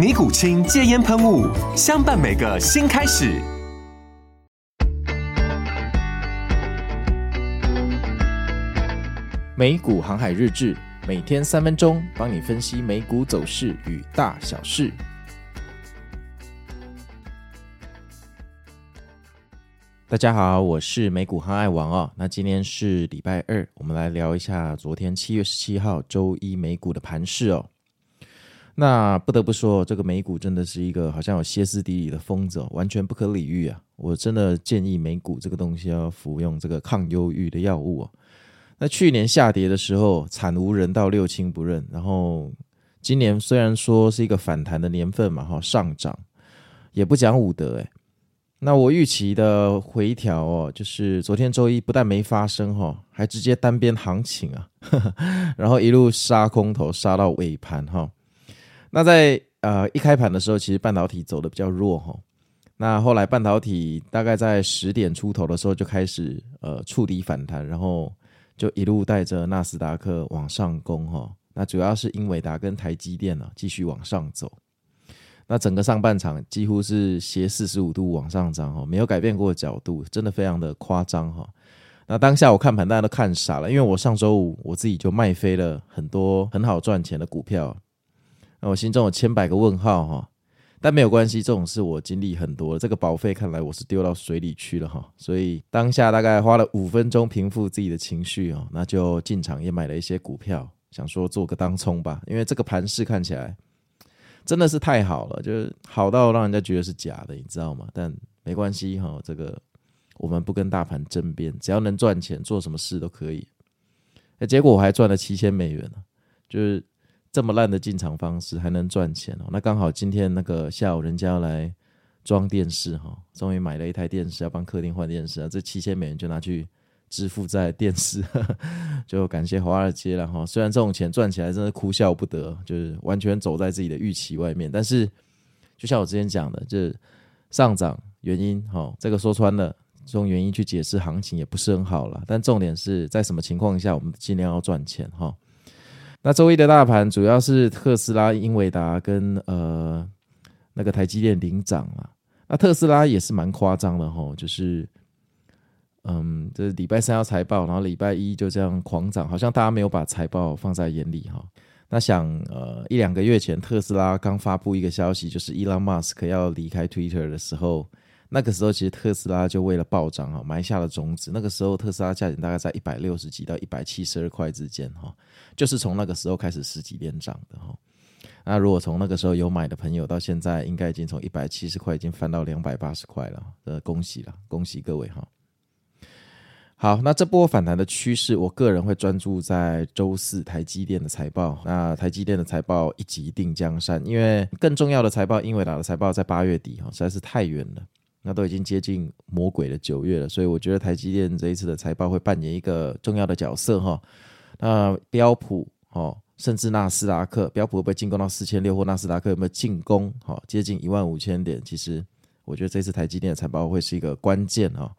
尼古清戒烟喷雾，相伴每个新开始。美股航海日志，每天三分钟，帮你分析美股走势与大小事。大家好，我是美股航海王哦。那今天是礼拜二，我们来聊一下昨天七月十七号周一美股的盘势哦。那不得不说，这个美股真的是一个好像有歇斯底里的疯子哦，完全不可理喻啊！我真的建议美股这个东西要服用这个抗忧郁的药物哦。那去年下跌的时候惨无人道，六亲不认。然后今年虽然说是一个反弹的年份嘛，哈，上涨也不讲武德诶。那我预期的回调哦，就是昨天周一不但没发生哈，还直接单边行情啊，然后一路杀空头杀到尾盘哈。那在呃一开盘的时候，其实半导体走的比较弱哈。那后来半导体大概在十点出头的时候就开始呃触底反弹，然后就一路带着纳斯达克往上攻哈。那主要是英伟达跟台积电呢继续往上走。那整个上半场几乎是斜四十五度往上涨哈，没有改变过角度，真的非常的夸张哈。那当下我看盘大家都看傻了，因为我上周五我自己就卖飞了很多很好赚钱的股票。那我心中有千百个问号哈，但没有关系，这种事我经历很多，这个保费看来我是丢到水里去了哈，所以当下大概花了五分钟平复自己的情绪哦，那就进场也买了一些股票，想说做个当冲吧，因为这个盘势看起来真的是太好了，就是好到让人家觉得是假的，你知道吗？但没关系哈，这个我们不跟大盘争辩，只要能赚钱，做什么事都可以。那结果我还赚了七千美元呢，就是。这么烂的进场方式还能赚钱哦？那刚好今天那个下午人家要来装电视哈，终于买了一台电视要帮客厅换电视啊，这七千美元就拿去支付在电视，就感谢华尔街了哈。虽然这种钱赚起来真的哭笑不得，就是完全走在自己的预期外面。但是就像我之前讲的，这上涨原因哈，这个说穿了，从原因去解释行情也不是很好了。但重点是在什么情况下我们尽量要赚钱哈。那周一的大盘主要是特斯拉、英伟达跟呃那个台积电领涨啊。那特斯拉也是蛮夸张的哈，就是嗯，这礼拜三要财报，然后礼拜一就这样狂涨，好像大家没有把财报放在眼里哈。那想呃一两个月前特斯拉刚发布一个消息，就是 Elon Musk 要离开 Twitter 的时候。那个时候，其实特斯拉就为了暴涨啊，埋下了种子。那个时候，特斯拉价钱大概在一百六十几到一百七十二块之间，哈，就是从那个时候开始十几连涨的，哈。那如果从那个时候有买的朋友，到现在应该已经从一百七十块已经翻到两百八十块了，呃，恭喜了，恭喜各位哈。好，那这波反弹的趋势，我个人会专注在周四台积电的财报。那台积电的财报一击定江山，因为更重要的财报，英伟达的财报在八月底，哈，实在是太远了。那都已经接近魔鬼的九月了，所以我觉得台积电这一次的财报会扮演一个重要的角色哈。那标普哈，甚至纳斯达克，标普会不会进攻到四千六，或纳斯达克有没有进攻哈，接近一万五千点？其实我觉得这次台积电的财报会是一个关键哈。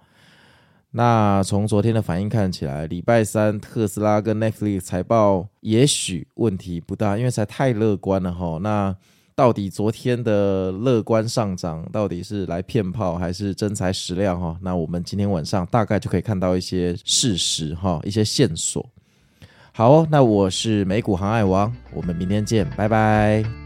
那从昨天的反应看起来，礼拜三特斯拉跟 Netflix 财报也许问题不大，因为实在太乐观了哈。那到底昨天的乐观上涨，到底是来骗炮还是真材实料哈？那我们今天晚上大概就可以看到一些事实哈，一些线索。好哦，那我是美股航海王，我们明天见，拜拜。